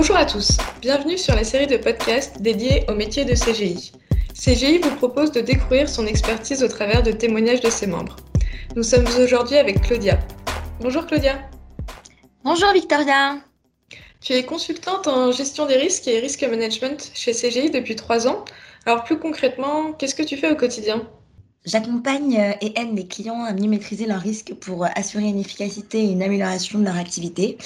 Bonjour à tous, bienvenue sur la série de podcasts dédiée au métier de CGI. CGI vous propose de découvrir son expertise au travers de témoignages de ses membres. Nous sommes aujourd'hui avec Claudia. Bonjour Claudia. Bonjour Victoria. Tu es consultante en gestion des risques et risk management chez CGI depuis trois ans. Alors plus concrètement, qu'est-ce que tu fais au quotidien? J'accompagne euh, et aide mes clients à mieux maîtriser leurs risques pour euh, assurer une efficacité et une amélioration de leur activité.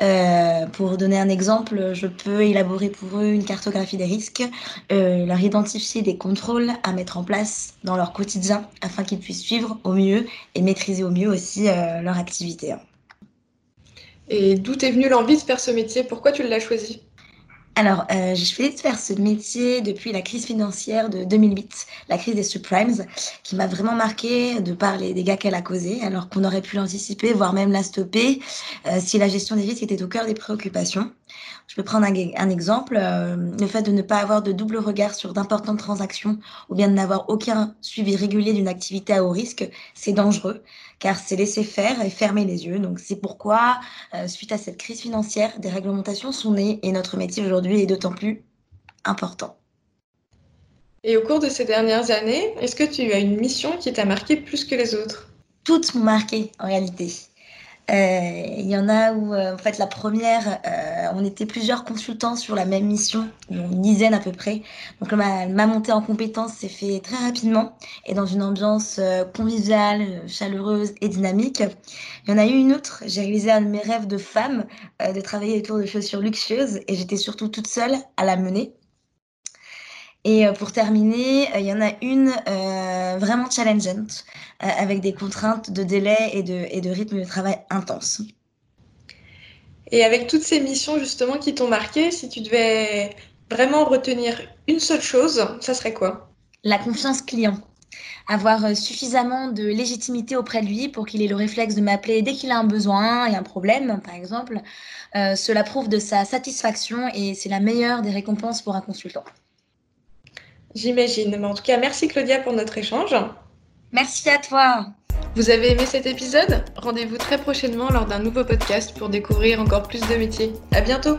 Euh, pour donner un exemple, je peux élaborer pour eux une cartographie des risques, leur identifier des contrôles à mettre en place dans leur quotidien afin qu'ils puissent suivre au mieux et maîtriser au mieux aussi leur activité. Et d'où t'es venue l'envie de faire ce métier? Pourquoi tu l'as choisi? Alors, euh, je choisi de faire ce métier depuis la crise financière de 2008, la crise des subprimes, qui m'a vraiment marqué de par les dégâts qu'elle a causés, alors qu'on aurait pu l'anticiper, voire même la stopper, euh, si la gestion des risques était au cœur des préoccupations. Je peux prendre un, un exemple, euh, le fait de ne pas avoir de double regard sur d'importantes transactions ou bien de n'avoir aucun suivi régulier d'une activité à haut risque, c'est dangereux, car c'est laisser faire et fermer les yeux. Donc c'est pourquoi, euh, suite à cette crise financière, des réglementations sont nées et notre métier aujourd'hui est d'autant plus important. Et au cours de ces dernières années, est-ce que tu as une mission qui t'a marqué plus que les autres? Toutes m'ont marqué en réalité. Euh, il y en a où, euh, en fait, la première, euh, on était plusieurs consultants sur la même mission, une dizaine à peu près. Donc ma, ma montée en compétence s'est fait très rapidement et dans une ambiance conviviale, chaleureuse et dynamique. Il y en a eu une autre, j'ai réalisé un de mes rêves de femme, de travailler autour de chaussures luxueuses et j'étais surtout toute seule à la mener. Et euh, pour terminer, euh, il y en a une euh, vraiment challengeante, euh, avec des contraintes de délai et de, et de rythme de travail intense. Et avec toutes ces missions justement qui t'ont marqué, si tu devais vraiment retenir une seule chose, ça serait quoi? La confiance client. Avoir suffisamment de légitimité auprès de lui pour qu'il ait le réflexe de m'appeler dès qu'il a un besoin et un problème, par exemple. Euh, cela prouve de sa satisfaction et c'est la meilleure des récompenses pour un consultant. J'imagine. Mais en tout cas, merci Claudia pour notre échange. Merci à toi. Vous avez aimé cet épisode? Rendez-vous très prochainement lors d'un nouveau podcast pour découvrir encore plus de métiers. À bientôt